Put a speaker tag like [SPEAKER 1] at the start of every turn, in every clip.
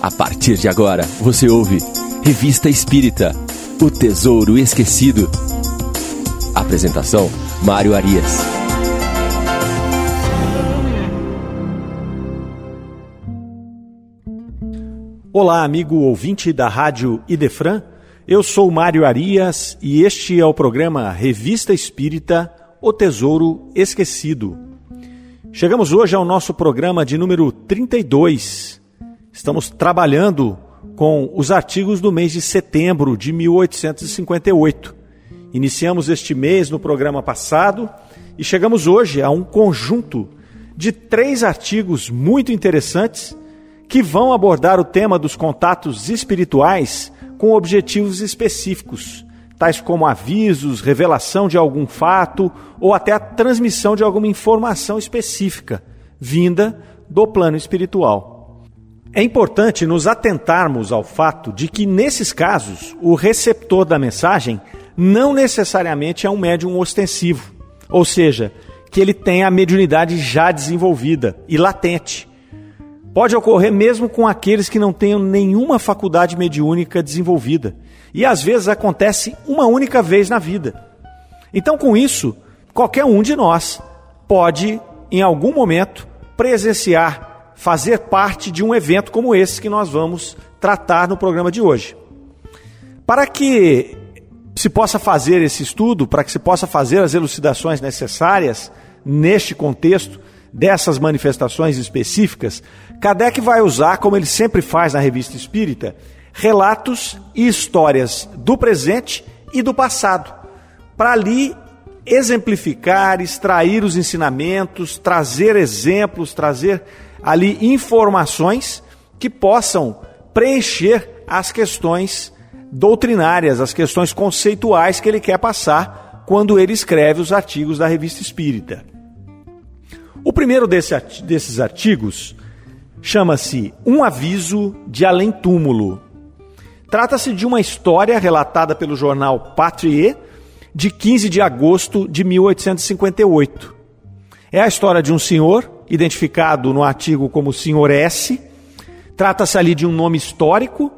[SPEAKER 1] A partir de agora, você ouve Revista Espírita O Tesouro Esquecido. Apresentação: Mário Arias.
[SPEAKER 2] Olá, amigo ouvinte da Rádio Idefran. Eu sou Mário Arias e este é o programa Revista Espírita O Tesouro Esquecido. Chegamos hoje ao nosso programa de número 32. Estamos trabalhando com os artigos do mês de setembro de 1858. Iniciamos este mês no programa passado e chegamos hoje a um conjunto de três artigos muito interessantes que vão abordar o tema dos contatos espirituais com objetivos específicos, tais como avisos, revelação de algum fato ou até a transmissão de alguma informação específica vinda do plano espiritual. É importante nos atentarmos ao fato de que, nesses casos, o receptor da mensagem não necessariamente é um médium ostensivo, ou seja, que ele tem a mediunidade já desenvolvida e latente. Pode ocorrer mesmo com aqueles que não tenham nenhuma faculdade mediúnica desenvolvida e às vezes acontece uma única vez na vida. Então, com isso, qualquer um de nós pode, em algum momento, presenciar, fazer parte de um evento como esse que nós vamos tratar no programa de hoje. Para que se possa fazer esse estudo, para que se possa fazer as elucidações necessárias neste contexto dessas manifestações específicas, Kardec vai usar, como ele sempre faz na revista Espírita, relatos e histórias do presente e do passado, para ali exemplificar, extrair os ensinamentos, trazer exemplos, trazer ali informações que possam preencher as questões doutrinárias, as questões conceituais que ele quer passar quando ele escreve os artigos da Revista Espírita. O primeiro desse, desses artigos chama-se Um Aviso de Além Túmulo, Trata-se de uma história relatada pelo jornal Patrie de 15 de agosto de 1858. É a história de um senhor, identificado no artigo como Senhor S. Trata-se ali de um nome histórico,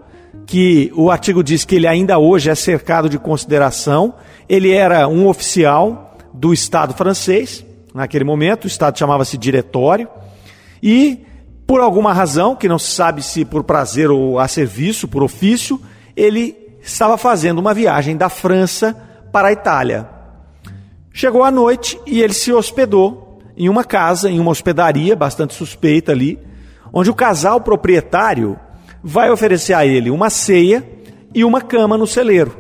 [SPEAKER 2] que o artigo diz que ele ainda hoje é cercado de consideração. Ele era um oficial do Estado francês, naquele momento, o Estado chamava-se Diretório, e por alguma razão, que não se sabe se por prazer ou a serviço, por ofício, ele estava fazendo uma viagem da França para a Itália. Chegou à noite e ele se hospedou em uma casa, em uma hospedaria bastante suspeita ali, onde o casal proprietário vai oferecer a ele uma ceia e uma cama no celeiro.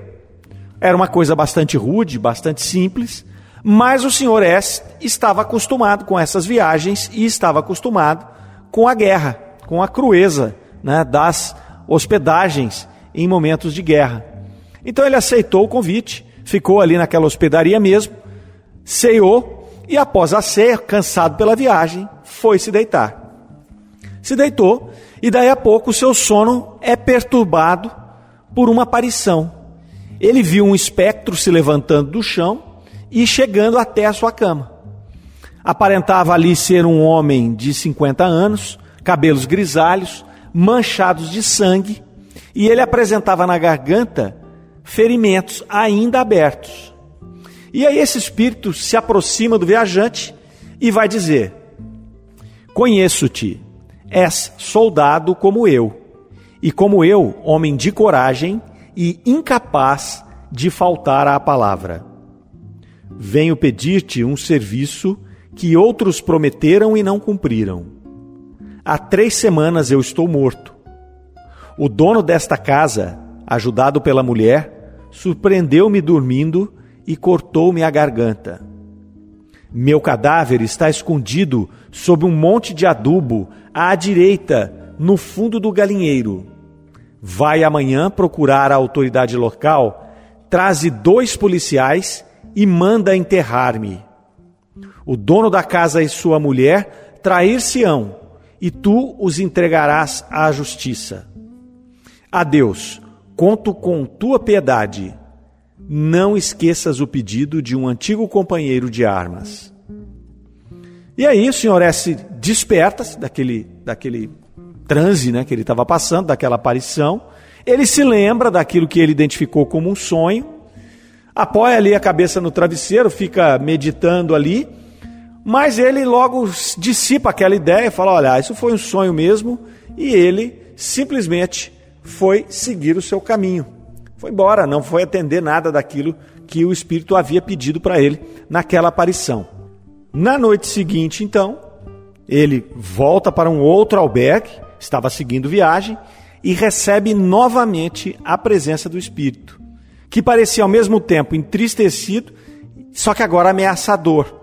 [SPEAKER 2] Era uma coisa bastante rude, bastante simples, mas o senhor S estava acostumado com essas viagens e estava acostumado com a guerra, com a crueza né, das hospedagens em momentos de guerra. Então ele aceitou o convite, ficou ali naquela hospedaria mesmo, ceou e após a ceia, cansado pela viagem, foi se deitar. Se deitou e daí a pouco o seu sono é perturbado por uma aparição. Ele viu um espectro se levantando do chão e chegando até a sua cama. Aparentava ali ser um homem de 50 anos, cabelos grisalhos, manchados de sangue, e ele apresentava na garganta ferimentos ainda abertos. E aí esse espírito se aproxima do viajante e vai dizer: Conheço-te, és soldado como eu, e como eu, homem de coragem e incapaz de faltar à palavra. Venho pedir-te um serviço que outros prometeram e não cumpriram. Há três semanas eu estou morto. O dono desta casa, ajudado pela mulher, surpreendeu-me dormindo e cortou-me a garganta. Meu cadáver está escondido sob um monte de adubo à direita, no fundo do galinheiro. Vai amanhã procurar a autoridade local, traze dois policiais e manda enterrar-me. O dono da casa e sua mulher trair-se-ão, e tu os entregarás à justiça. Adeus, conto com tua piedade. Não esqueças o pedido de um antigo companheiro de armas. E aí o senhor S desperta daquele, daquele transe né, que ele estava passando, daquela aparição. Ele se lembra daquilo que ele identificou como um sonho, apoia ali a cabeça no travesseiro, fica meditando ali, mas ele logo dissipa aquela ideia, fala: olha, isso foi um sonho mesmo, e ele simplesmente foi seguir o seu caminho. Foi embora, não foi atender nada daquilo que o Espírito havia pedido para ele naquela aparição. Na noite seguinte, então, ele volta para um outro albergue, estava seguindo viagem, e recebe novamente a presença do Espírito, que parecia ao mesmo tempo entristecido, só que agora ameaçador.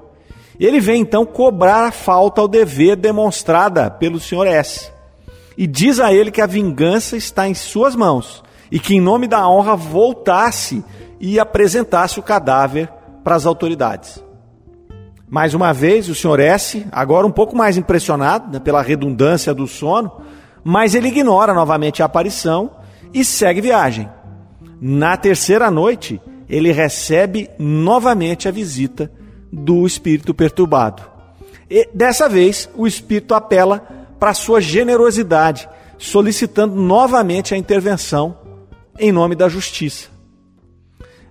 [SPEAKER 2] Ele vem então cobrar a falta ao dever demonstrada pelo Sr. S. E diz a ele que a vingança está em suas mãos e que, em nome da honra, voltasse e apresentasse o cadáver para as autoridades. Mais uma vez, o Sr. S., agora um pouco mais impressionado né, pela redundância do sono, mas ele ignora novamente a aparição e segue viagem. Na terceira noite, ele recebe novamente a visita do espírito perturbado. E dessa vez, o espírito apela para sua generosidade, solicitando novamente a intervenção em nome da justiça.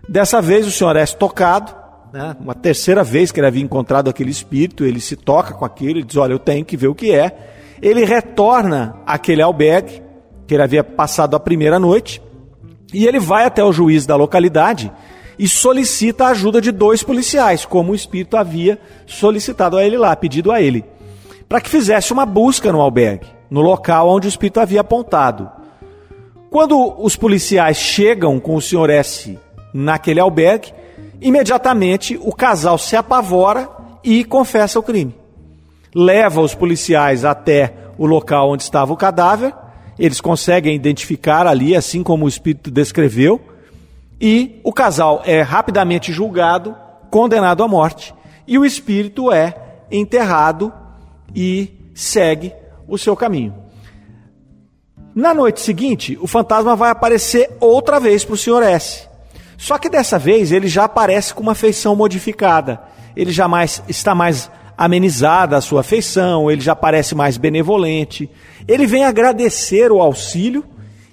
[SPEAKER 2] Dessa vez, o senhor é tocado, né? uma terceira vez que ele havia encontrado aquele espírito, ele se toca com aquilo, ele diz: Olha, eu tenho que ver o que é ele retorna àquele albergue que ele havia passado a primeira noite e ele vai até o juiz da localidade e solicita a ajuda de dois policiais, como o espírito havia solicitado a ele lá, pedido a ele, para que fizesse uma busca no albergue, no local onde o espírito havia apontado. Quando os policiais chegam com o senhor S naquele albergue, imediatamente o casal se apavora e confessa o crime leva os policiais até o local onde estava o cadáver, eles conseguem identificar ali, assim como o espírito descreveu, e o casal é rapidamente julgado, condenado à morte, e o espírito é enterrado e segue o seu caminho. Na noite seguinte, o fantasma vai aparecer outra vez para o Sr. S. Só que dessa vez ele já aparece com uma feição modificada. Ele já mais, está mais amenizada a sua afeição, ele já parece mais benevolente. Ele vem agradecer o auxílio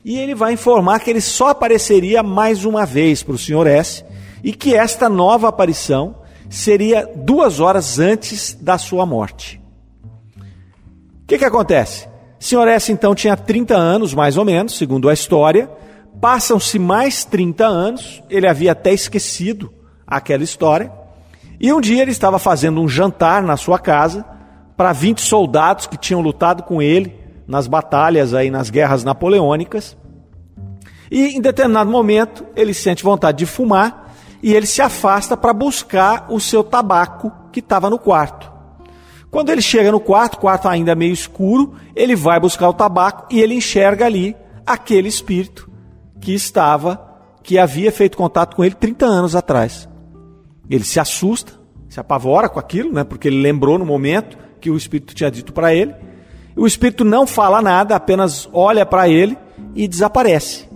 [SPEAKER 2] e ele vai informar que ele só apareceria mais uma vez para o Sr. S e que esta nova aparição seria duas horas antes da sua morte. O que, que acontece? Sr. S então tinha 30 anos, mais ou menos, segundo a história. Passam-se mais 30 anos, ele havia até esquecido aquela história. E um dia ele estava fazendo um jantar na sua casa para 20 soldados que tinham lutado com ele nas batalhas aí nas guerras napoleônicas. E em determinado momento ele sente vontade de fumar e ele se afasta para buscar o seu tabaco que estava no quarto. Quando ele chega no quarto, quarto ainda meio escuro, ele vai buscar o tabaco e ele enxerga ali aquele espírito que estava, que havia feito contato com ele 30 anos atrás. Ele se assusta, se apavora com aquilo, né? Porque ele lembrou no momento que o Espírito tinha dito para ele. O Espírito não fala nada, apenas olha para ele e desaparece.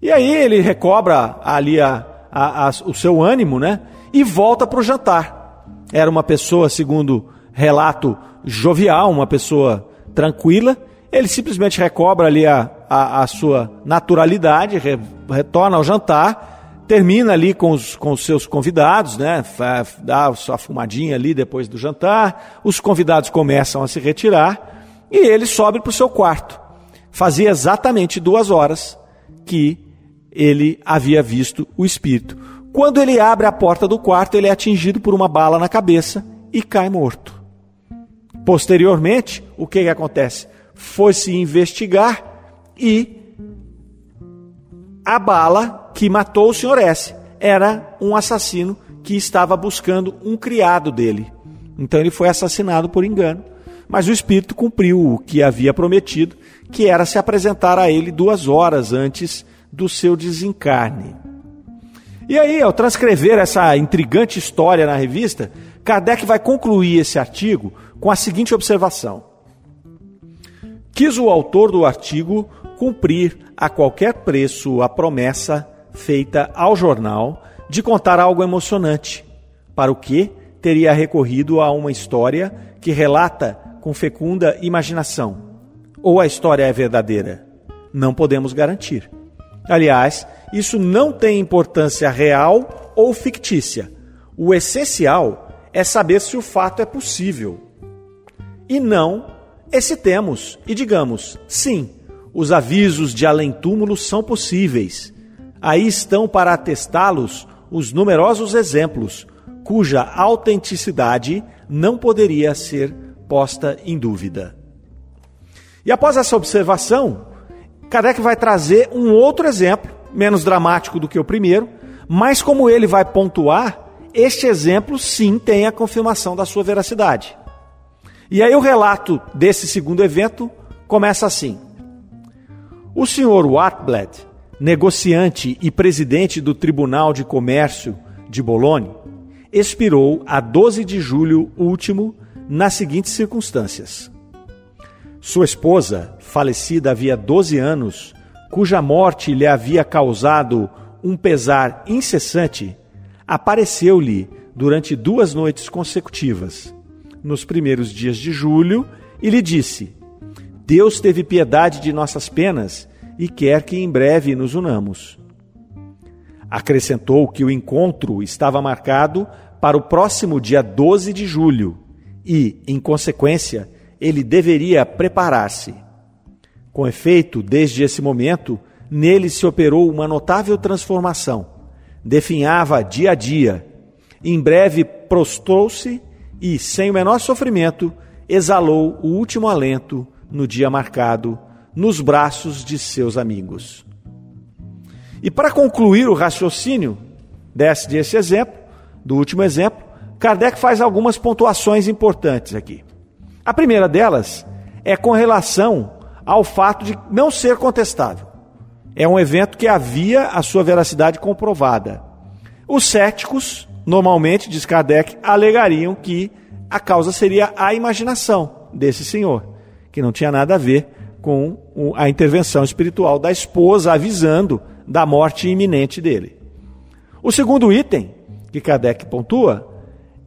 [SPEAKER 2] E aí ele recobra ali a, a, a, o seu ânimo, né? E volta para o jantar. Era uma pessoa, segundo relato, jovial, uma pessoa tranquila. Ele simplesmente recobra ali a, a, a sua naturalidade, re, retorna ao jantar termina ali com os, com os seus convidados, né? Dá a sua fumadinha ali depois do jantar. Os convidados começam a se retirar e ele sobe para o seu quarto. Fazia exatamente duas horas que ele havia visto o espírito. Quando ele abre a porta do quarto, ele é atingido por uma bala na cabeça e cai morto. Posteriormente, o que, que acontece? Foi-se investigar e a bala que matou o Sr. S era um assassino que estava buscando um criado dele. Então ele foi assassinado por engano. Mas o espírito cumpriu o que havia prometido, que era se apresentar a ele duas horas antes do seu desencarne. E aí, ao transcrever essa intrigante história na revista, Kardec vai concluir esse artigo com a seguinte observação: Quis o autor do artigo cumprir a qualquer preço a promessa feita ao jornal de contar algo emocionante, para o que teria recorrido a uma história que relata com fecunda imaginação. ou a história é verdadeira? Não podemos garantir. Aliás, isso não tem importância real ou fictícia. O essencial é saber se o fato é possível. E não excitemos e digamos: sim, os avisos de além-túmulo são possíveis. Aí estão para atestá-los os numerosos exemplos, cuja autenticidade não poderia ser posta em dúvida. E após essa observação, Kardec vai trazer um outro exemplo, menos dramático do que o primeiro, mas como ele vai pontuar, este exemplo sim tem a confirmação da sua veracidade. E aí o relato desse segundo evento começa assim: O senhor Watbled, negociante e presidente do Tribunal de Comércio de Bolonha, expirou a 12 de julho último nas seguintes circunstâncias. Sua esposa, falecida havia 12 anos, cuja morte lhe havia causado um pesar incessante, apareceu-lhe durante duas noites consecutivas, nos primeiros dias de julho, e lhe disse: Deus teve piedade de nossas penas e quer que em breve nos unamos. Acrescentou que o encontro estava marcado para o próximo dia 12 de julho e, em consequência, ele deveria preparar-se. Com efeito, desde esse momento, nele se operou uma notável transformação. Definhava dia a dia. Em breve prostrou-se e, sem o menor sofrimento, exalou o último alento no dia marcado, nos braços de seus amigos. E para concluir o raciocínio desse, desse exemplo, do último exemplo, Kardec faz algumas pontuações importantes aqui. A primeira delas é com relação ao fato de não ser contestável. É um evento que havia a sua veracidade comprovada. Os céticos, normalmente, diz Kardec, alegariam que a causa seria a imaginação desse senhor, que não tinha nada a ver com a intervenção espiritual da esposa avisando da morte iminente dele. O segundo item que Kardec pontua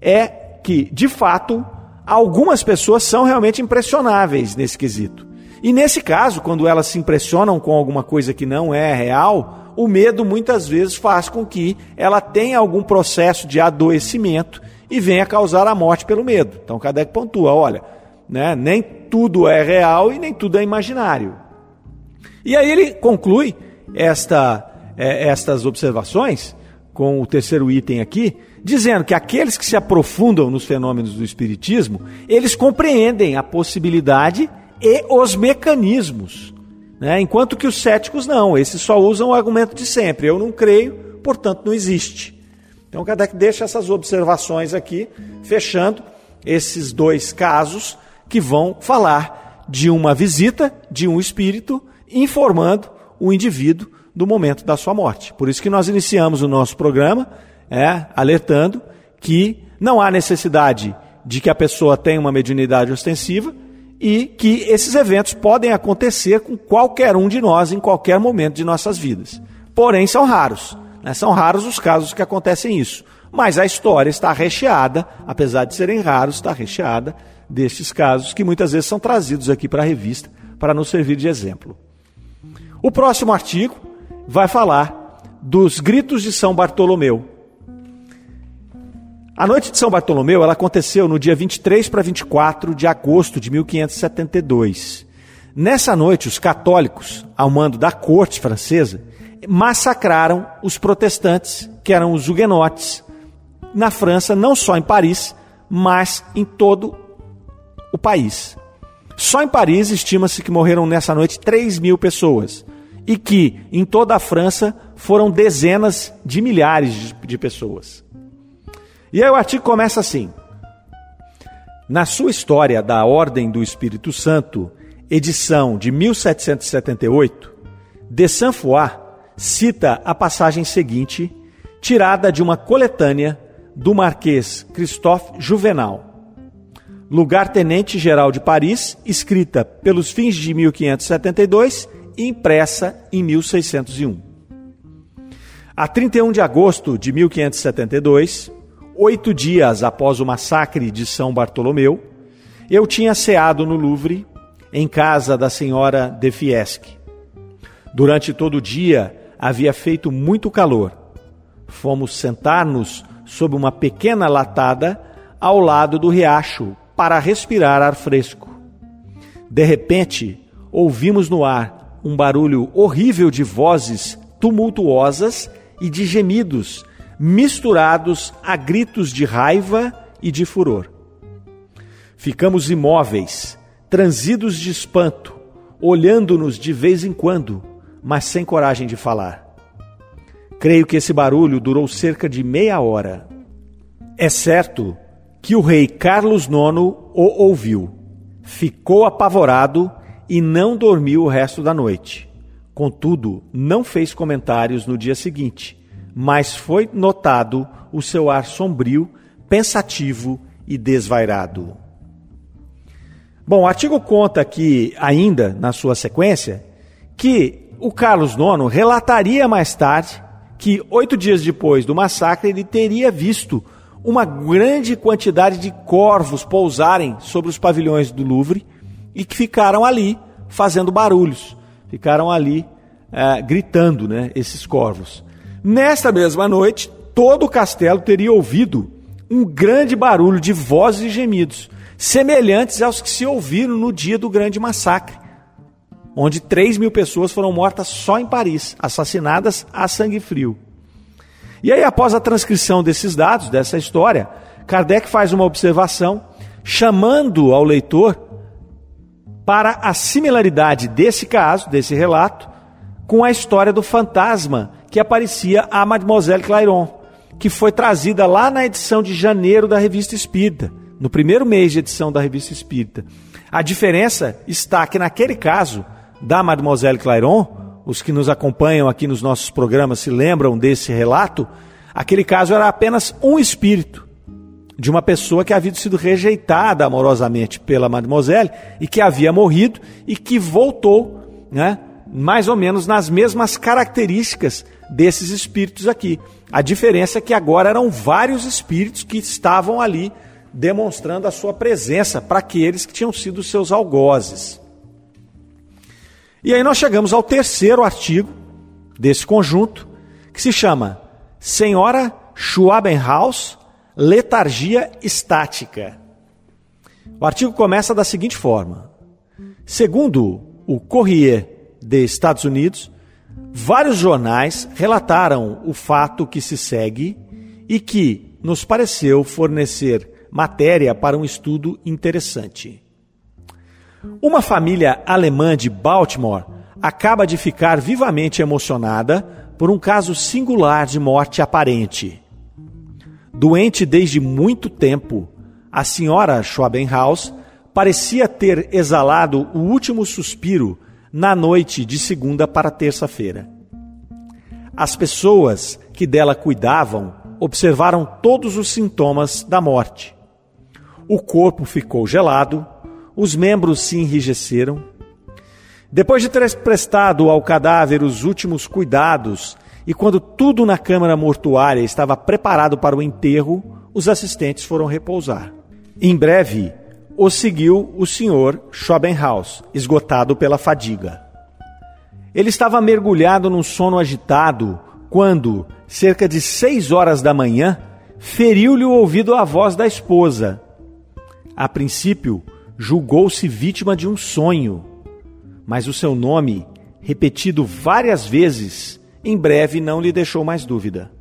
[SPEAKER 2] é que, de fato, algumas pessoas são realmente impressionáveis nesse quesito. E nesse caso, quando elas se impressionam com alguma coisa que não é real, o medo muitas vezes faz com que ela tenha algum processo de adoecimento e venha causar a morte pelo medo. Então Kardec pontua, olha, né, nem tudo é real e nem tudo é imaginário. E aí ele conclui esta, é, estas observações com o terceiro item aqui, dizendo que aqueles que se aprofundam nos fenômenos do Espiritismo, eles compreendem a possibilidade e os mecanismos. Né? Enquanto que os céticos não, esses só usam o argumento de sempre. Eu não creio, portanto não existe. Então Kardec deixa essas observações aqui, fechando esses dois casos que vão falar de uma visita de um espírito informando o indivíduo do momento da sua morte. Por isso que nós iniciamos o nosso programa é, alertando que não há necessidade de que a pessoa tenha uma mediunidade ostensiva e que esses eventos podem acontecer com qualquer um de nós em qualquer momento de nossas vidas. Porém, são raros. Né? São raros os casos que acontecem isso. Mas a história está recheada, apesar de serem raros, está recheada destes casos que muitas vezes são trazidos aqui para a revista para nos servir de exemplo. O próximo artigo vai falar dos gritos de São Bartolomeu. A noite de São Bartolomeu ela aconteceu no dia 23 para 24 de agosto de 1572. Nessa noite, os católicos, ao mando da corte francesa, massacraram os protestantes, que eram os huguenotes, na França, não só em Paris, mas em todo o país. Só em Paris estima-se que morreram nessa noite 3 mil pessoas e que em toda a França foram dezenas de milhares de pessoas. E aí o artigo começa assim: Na sua história da Ordem do Espírito Santo, edição de 1778, de Saint-Foy cita a passagem seguinte, tirada de uma coletânea do Marquês Christophe Juvenal. Lugar-tenente-geral de Paris, escrita pelos fins de 1572 e impressa em 1601. A 31 de agosto de 1572, oito dias após o massacre de São Bartolomeu, eu tinha ceado no Louvre em casa da senhora de Fieschi. Durante todo o dia havia feito muito calor. Fomos sentar-nos sob uma pequena latada ao lado do riacho para respirar ar fresco. De repente, ouvimos no ar um barulho horrível de vozes tumultuosas e de gemidos, misturados a gritos de raiva e de furor. Ficamos imóveis, transidos de espanto, olhando-nos de vez em quando, mas sem coragem de falar. Creio que esse barulho durou cerca de meia hora. É certo que o rei Carlos IX o ouviu, ficou apavorado e não dormiu o resto da noite. Contudo, não fez comentários no dia seguinte, mas foi notado o seu ar sombrio, pensativo e desvairado. Bom, o artigo conta aqui, ainda na sua sequência, que o Carlos IX relataria mais tarde que, oito dias depois do massacre, ele teria visto uma grande quantidade de corvos pousarem sobre os pavilhões do Louvre e que ficaram ali fazendo barulhos, ficaram ali é, gritando, né, esses corvos. Nesta mesma noite, todo o castelo teria ouvido um grande barulho de vozes e gemidos, semelhantes aos que se ouviram no dia do grande massacre, onde 3 mil pessoas foram mortas só em Paris, assassinadas a sangue frio. E aí, após a transcrição desses dados, dessa história, Kardec faz uma observação, chamando ao leitor para a similaridade desse caso, desse relato, com a história do fantasma que aparecia a Mademoiselle Clairon, que foi trazida lá na edição de janeiro da Revista Espírita, no primeiro mês de edição da Revista Espírita. A diferença está que naquele caso da Mademoiselle Clairon, os que nos acompanham aqui nos nossos programas se lembram desse relato, aquele caso era apenas um espírito de uma pessoa que havia sido rejeitada amorosamente pela mademoiselle e que havia morrido e que voltou, né, mais ou menos nas mesmas características desses espíritos aqui. A diferença é que agora eram vários espíritos que estavam ali demonstrando a sua presença para aqueles que tinham sido seus algozes. E aí nós chegamos ao terceiro artigo desse conjunto, que se chama Senhora Schwabenhaus, Letargia Estática. O artigo começa da seguinte forma: Segundo o Corrier de Estados Unidos, vários jornais relataram o fato que se segue e que nos pareceu fornecer matéria para um estudo interessante. Uma família alemã de Baltimore acaba de ficar vivamente emocionada por um caso singular de morte aparente. Doente desde muito tempo, a senhora Schwabenhaus parecia ter exalado o último suspiro na noite de segunda para terça-feira. As pessoas que dela cuidavam observaram todos os sintomas da morte. O corpo ficou gelado, os membros se enrijeceram. Depois de ter prestado ao cadáver os últimos cuidados e quando tudo na câmara mortuária estava preparado para o enterro, os assistentes foram repousar. Em breve, o seguiu o senhor Schopenhaus, esgotado pela fadiga. Ele estava mergulhado num sono agitado quando, cerca de seis horas da manhã, feriu-lhe o ouvido a voz da esposa. A princípio, julgou-se vítima de um sonho, mas o seu nome, repetido várias vezes, em breve não lhe deixou mais dúvida.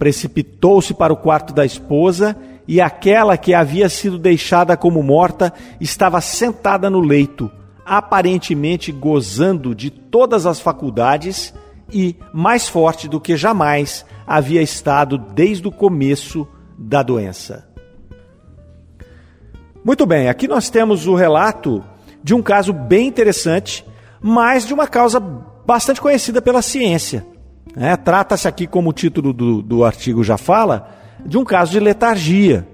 [SPEAKER 2] Precipitou-se para o quarto da esposa e aquela que havia sido deixada como morta estava sentada no leito, aparentemente gozando de todas as faculdades e mais forte do que jamais havia estado desde o começo da doença. Muito bem, aqui nós temos o relato de um caso bem interessante, mas de uma causa bastante conhecida pela ciência. É, Trata-se aqui, como o título do, do artigo já fala, de um caso de letargia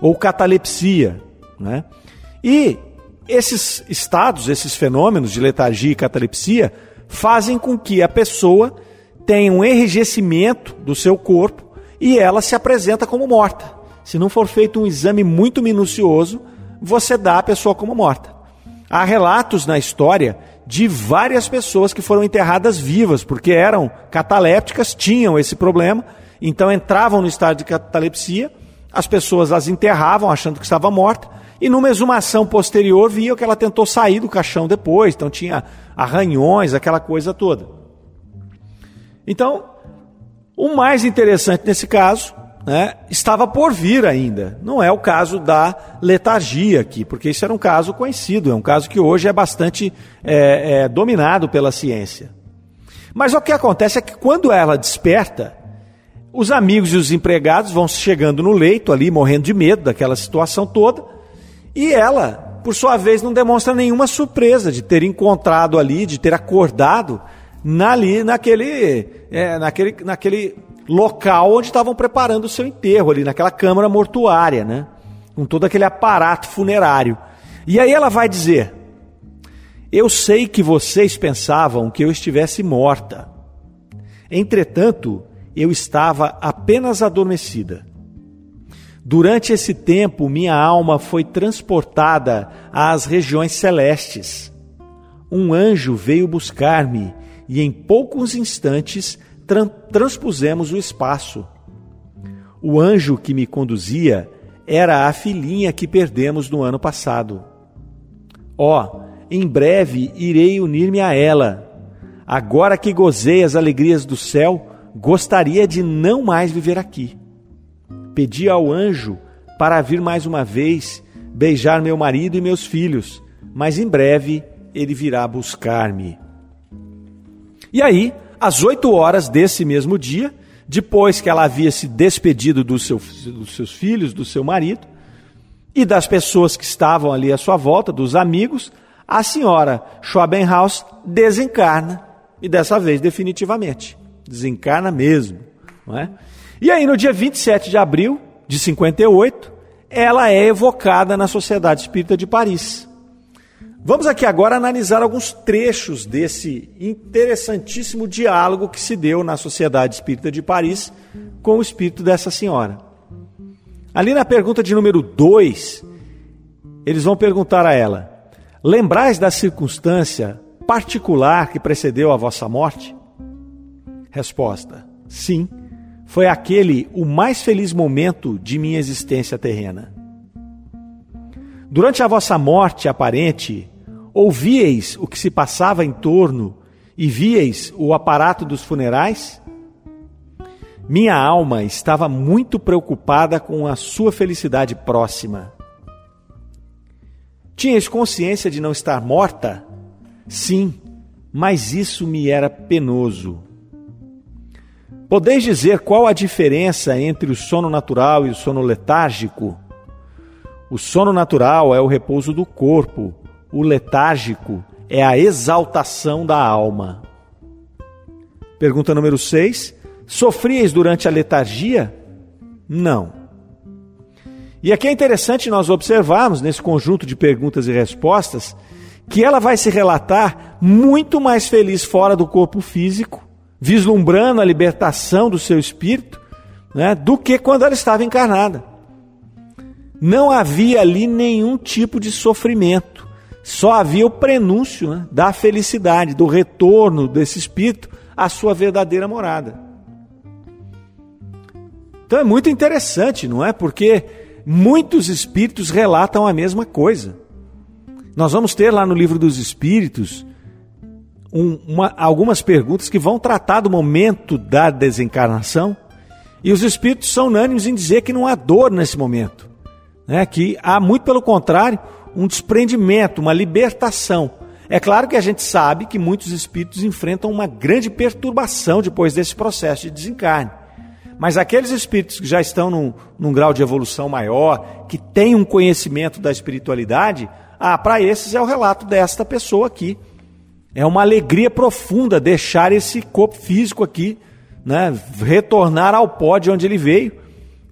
[SPEAKER 2] ou catalepsia. Né? E esses estados, esses fenômenos de letargia e catalepsia, fazem com que a pessoa tenha um enrijecimento do seu corpo e ela se apresenta como morta. Se não for feito um exame muito minucioso, você dá a pessoa como morta. Há relatos na história de várias pessoas que foram enterradas vivas, porque eram catalépticas, tinham esse problema, então entravam no estado de catalepsia, as pessoas as enterravam achando que estava morta, e numa exumação posterior viam que ela tentou sair do caixão depois, então tinha arranhões, aquela coisa toda. Então, o mais interessante nesse caso né, estava por vir ainda. Não é o caso da letargia aqui, porque isso era um caso conhecido, é um caso que hoje é bastante é, é, dominado pela ciência. Mas o que acontece é que quando ela desperta, os amigos e os empregados vão chegando no leito ali, morrendo de medo daquela situação toda, e ela, por sua vez, não demonstra nenhuma surpresa de ter encontrado ali, de ter acordado ali naquele, é, naquele, naquele local onde estavam preparando o seu enterro, ali naquela câmara mortuária, né? Com todo aquele aparato funerário. E aí ela vai dizer: Eu sei que vocês pensavam que eu estivesse morta. Entretanto, eu estava apenas adormecida. Durante esse tempo, minha alma foi transportada às regiões celestes. Um anjo veio buscar-me e em poucos instantes tra transpusemos o espaço. O anjo que me conduzia era a filhinha que perdemos no ano passado. Ó, oh, em breve irei unir-me a ela. Agora que gozei as alegrias do céu, gostaria de não mais viver aqui. Pedi ao anjo para vir mais uma vez beijar meu marido e meus filhos, mas em breve ele virá buscar-me. E aí, às 8 horas desse mesmo dia, depois que ela havia se despedido do seu, dos seus filhos, do seu marido e das pessoas que estavam ali à sua volta, dos amigos, a senhora Schwabenhaus desencarna e dessa vez definitivamente. Desencarna mesmo. Não é? E aí, no dia 27 de abril de 58, ela é evocada na Sociedade Espírita de Paris. Vamos aqui agora analisar alguns trechos desse interessantíssimo diálogo que se deu na Sociedade Espírita de Paris com o espírito dessa senhora. Ali na pergunta de número 2, eles vão perguntar a ela: Lembrais da circunstância particular que precedeu a vossa morte? Resposta: Sim, foi aquele o mais feliz momento de minha existência terrena. Durante a vossa morte aparente, ouvieis o que se passava em torno e vieis o aparato dos funerais? Minha alma estava muito preocupada com a sua felicidade próxima. Tinhas consciência de não estar morta? Sim, mas isso me era penoso. Podeis dizer qual a diferença entre o sono natural e o sono letárgico? O sono natural é o repouso do corpo, o letárgico é a exaltação da alma. Pergunta número 6. Sofríeis durante a letargia? Não. E aqui é interessante nós observarmos, nesse conjunto de perguntas e respostas, que ela vai se relatar muito mais feliz fora do corpo físico, vislumbrando a libertação do seu espírito, né, do que quando ela estava encarnada. Não havia ali nenhum tipo de sofrimento. Só havia o prenúncio né, da felicidade, do retorno desse espírito à sua verdadeira morada. Então é muito interessante, não é? Porque muitos espíritos relatam a mesma coisa. Nós vamos ter lá no livro dos Espíritos um, uma, algumas perguntas que vão tratar do momento da desencarnação, e os espíritos são unânimes em dizer que não há dor nesse momento né, que há muito pelo contrário um desprendimento, uma libertação. É claro que a gente sabe que muitos espíritos enfrentam uma grande perturbação depois desse processo de desencarne. Mas aqueles espíritos que já estão num, num grau de evolução maior, que têm um conhecimento da espiritualidade, ah, para esses é o relato desta pessoa aqui. É uma alegria profunda deixar esse corpo físico aqui, né, retornar ao pó de onde ele veio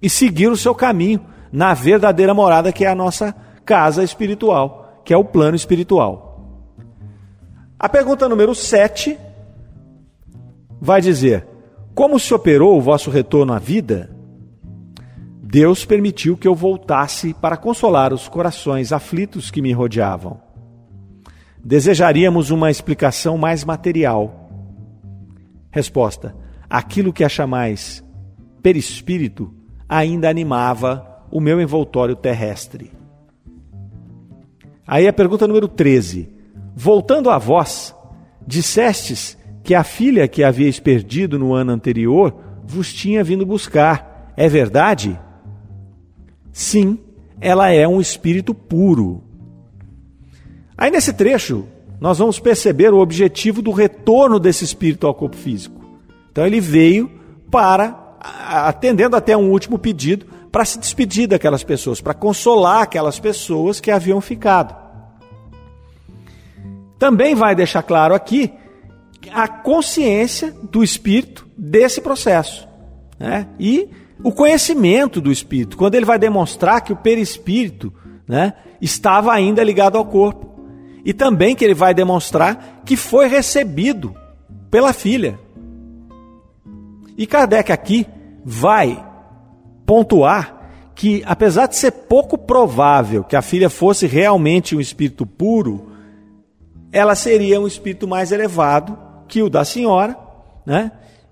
[SPEAKER 2] e seguir o seu caminho na verdadeira morada que é a nossa casa espiritual, que é o plano espiritual. A pergunta número 7 vai dizer: Como se operou o vosso retorno à vida? Deus permitiu que eu voltasse para consolar os corações aflitos que me rodeavam. Desejaríamos uma explicação mais material. Resposta: aquilo que acha mais perispírito ainda animava o meu envoltório terrestre. Aí a pergunta número 13. Voltando a vós, dissestes que a filha que havíeis perdido no ano anterior vos tinha vindo buscar. É verdade? Sim, ela é um espírito puro. Aí nesse trecho, nós vamos perceber o objetivo do retorno desse espírito ao corpo físico. Então ele veio para, atendendo até um último pedido, para se despedir daquelas pessoas, para consolar aquelas pessoas que haviam ficado. Também vai deixar claro aqui a consciência do espírito desse processo. Né? E o conhecimento do espírito, quando ele vai demonstrar que o perispírito né, estava ainda ligado ao corpo. E também que ele vai demonstrar que foi recebido pela filha. E Kardec aqui vai pontuar que, apesar de ser pouco provável que a filha fosse realmente um espírito puro, ela seria um espírito mais elevado que o da senhora, né?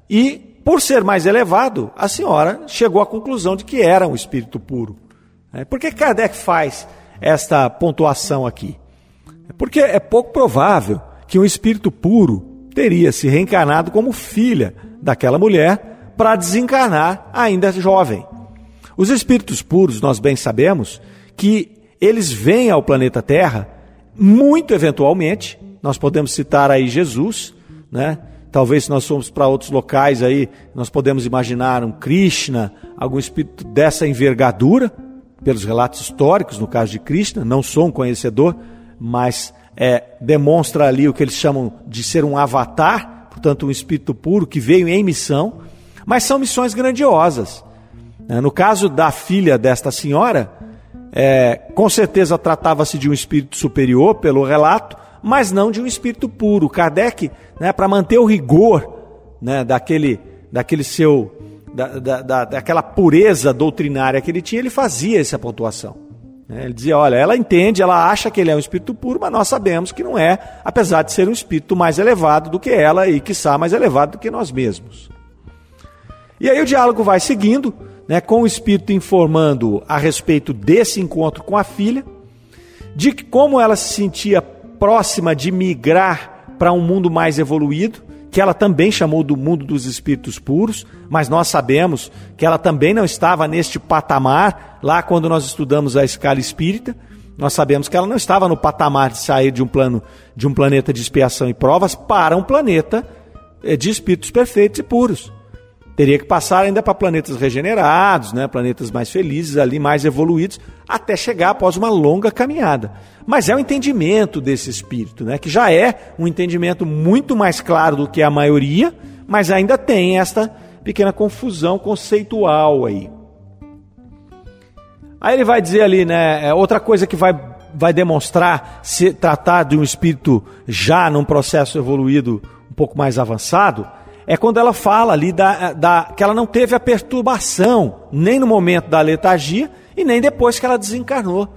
[SPEAKER 2] E por ser mais elevado, a senhora chegou à conclusão de que era um espírito puro. Né? Por que Kardec faz esta pontuação aqui? Porque é pouco provável que um espírito puro teria se reencarnado como filha daquela mulher para desencarnar ainda jovem. Os espíritos puros, nós bem sabemos que eles vêm ao planeta Terra muito eventualmente. Nós podemos citar aí Jesus, né? Talvez se nós formos para outros locais aí, nós podemos imaginar um Krishna, algum espírito dessa envergadura, pelos relatos históricos, no caso de Krishna, não sou um conhecedor, mas é, demonstra ali o que eles chamam de ser um avatar, portanto, um espírito puro que veio em missão, mas são missões grandiosas. É, no caso da filha desta senhora, é, com certeza tratava-se de um espírito superior, pelo relato, mas não de um espírito puro. Kardec, né, para manter o rigor né, daquele, daquele seu, da, da, da, daquela pureza doutrinária que ele tinha, ele fazia essa pontuação. Né? Ele dizia: olha, ela entende, ela acha que ele é um espírito puro, mas nós sabemos que não é, apesar de ser um espírito mais elevado do que ela e, quiçá, mais elevado do que nós mesmos. E aí o diálogo vai seguindo, né, com o espírito informando a respeito desse encontro com a filha, de como ela se sentia próxima de migrar para um mundo mais evoluído, que ela também chamou do mundo dos espíritos puros, mas nós sabemos que ela também não estava neste patamar lá quando nós estudamos a escala espírita. Nós sabemos que ela não estava no patamar de sair de um plano de um planeta de expiação e provas para um planeta eh, de espíritos perfeitos e puros. Teria que passar ainda para planetas regenerados, né, planetas mais felizes, ali mais evoluídos, até chegar após uma longa caminhada. Mas é o entendimento desse espírito, né, que já é um entendimento muito mais claro do que a maioria, mas ainda tem esta pequena confusão conceitual aí. Aí ele vai dizer ali, né, é outra coisa que vai, vai demonstrar se tratar de um espírito já num processo evoluído um pouco mais avançado, é quando ela fala ali da, da, que ela não teve a perturbação, nem no momento da letargia e nem depois que ela desencarnou.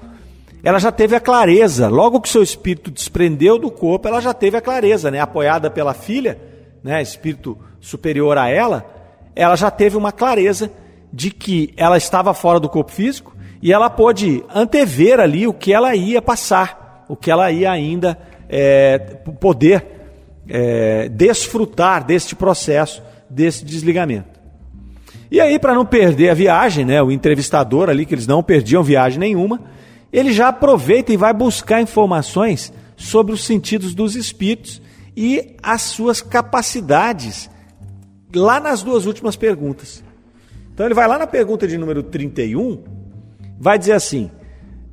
[SPEAKER 2] Ela já teve a clareza, logo que seu espírito desprendeu do corpo, ela já teve a clareza, né? apoiada pela filha, né? espírito superior a ela, ela já teve uma clareza de que ela estava fora do corpo físico e ela pôde antever ali o que ela ia passar, o que ela ia ainda é, poder é, desfrutar deste processo, desse desligamento. E aí, para não perder a viagem, né, o entrevistador ali, que eles não perdiam viagem nenhuma, ele já aproveita e vai buscar informações sobre os sentidos dos espíritos e as suas capacidades, lá nas duas últimas perguntas. Então ele vai lá na pergunta de número 31, vai dizer assim: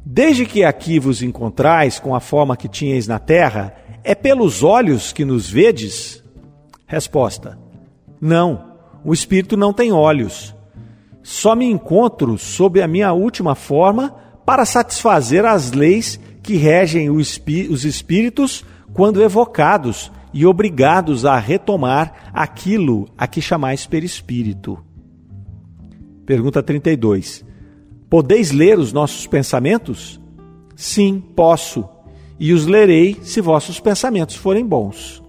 [SPEAKER 2] Desde que aqui vos encontrais com a forma que tinhais na terra, é pelos olhos que nos vedes? Resposta: Não, o espírito não tem olhos. Só me encontro sob a minha última forma para satisfazer as leis que regem os espíritos quando evocados e obrigados a retomar aquilo a que chamais perispírito. Pergunta 32. Podeis ler os nossos pensamentos? Sim, posso e os lerei se vossos pensamentos forem bons.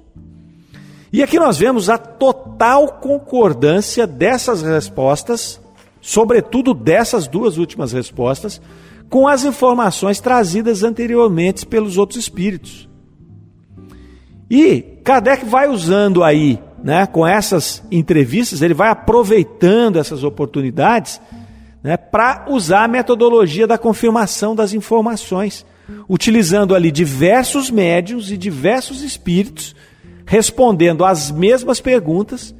[SPEAKER 2] E aqui nós vemos a total concordância dessas respostas, sobretudo dessas duas últimas respostas, com as informações trazidas anteriormente pelos outros espíritos. E Kardec vai usando aí, né, com essas entrevistas, ele vai aproveitando essas oportunidades né, para usar a metodologia da confirmação das informações, utilizando ali diversos médiums e diversos espíritos respondendo às mesmas perguntas,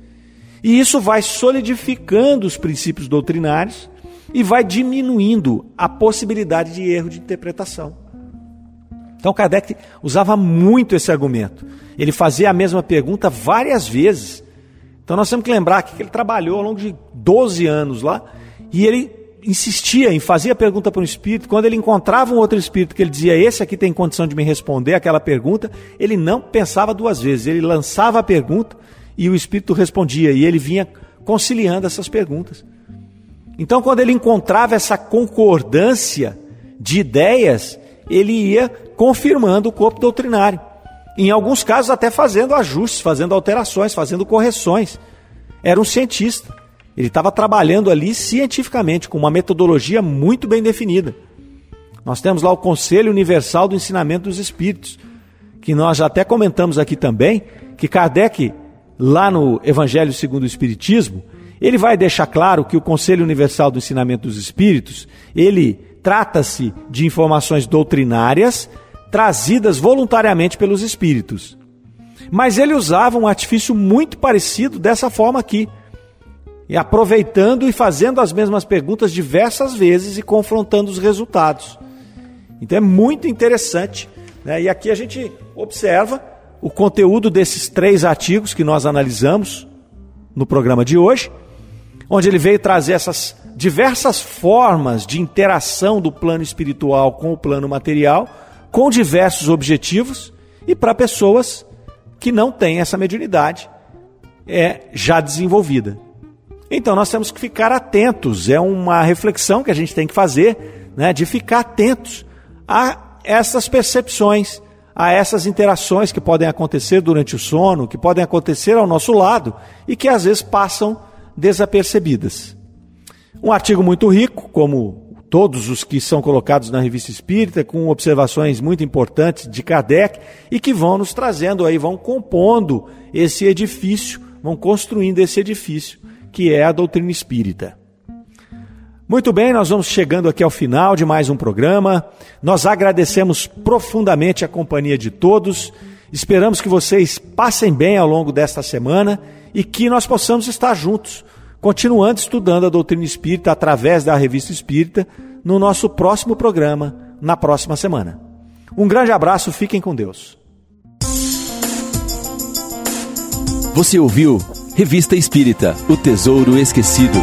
[SPEAKER 2] e isso vai solidificando os princípios doutrinários e vai diminuindo a possibilidade de erro de interpretação. Então Kardec usava muito esse argumento. Ele fazia a mesma pergunta várias vezes. Então nós temos que lembrar que ele trabalhou ao longo de 12 anos lá e ele insistia em fazer a pergunta para um espírito, quando ele encontrava um outro espírito que ele dizia, esse aqui tem condição de me responder aquela pergunta, ele não pensava duas vezes, ele lançava a pergunta e o espírito respondia, e ele vinha conciliando essas perguntas. Então, quando ele encontrava essa concordância de ideias, ele ia confirmando o corpo doutrinário. Em alguns casos, até fazendo ajustes, fazendo alterações, fazendo correções. Era um cientista. Ele estava trabalhando ali cientificamente, com uma metodologia muito bem definida. Nós temos lá o Conselho Universal do Ensinamento dos Espíritos, que nós até comentamos aqui também, que Kardec, lá no Evangelho segundo o Espiritismo, ele vai deixar claro que o Conselho Universal do Ensinamento dos Espíritos, ele trata-se de informações doutrinárias trazidas voluntariamente pelos espíritos. Mas ele usava um artifício muito parecido dessa forma aqui e aproveitando e fazendo as mesmas perguntas diversas vezes e confrontando os resultados. Então é muito interessante. Né? E aqui a gente observa o conteúdo desses três artigos que nós analisamos no programa de hoje, onde ele veio trazer essas diversas formas de interação do plano espiritual com o plano material, com diversos objetivos e para pessoas que não têm essa mediunidade é já desenvolvida. Então nós temos que ficar atentos, é uma reflexão que a gente tem que fazer, né, de ficar atentos a essas percepções, a essas interações que podem acontecer durante o sono, que podem acontecer ao nosso lado e que às vezes passam desapercebidas. Um artigo muito rico, como todos os que são colocados na Revista Espírita, com observações muito importantes de Kardec e que vão nos trazendo aí, vão compondo esse edifício, vão construindo esse edifício que é a doutrina espírita. Muito bem, nós vamos chegando aqui ao final de mais um programa. Nós agradecemos profundamente a companhia de todos. Esperamos que vocês passem bem ao longo desta semana e que nós possamos estar juntos, continuando estudando a doutrina espírita através da revista Espírita no nosso próximo programa, na próxima semana. Um grande abraço, fiquem com Deus.
[SPEAKER 1] Você ouviu Revista Espírita O Tesouro Esquecido.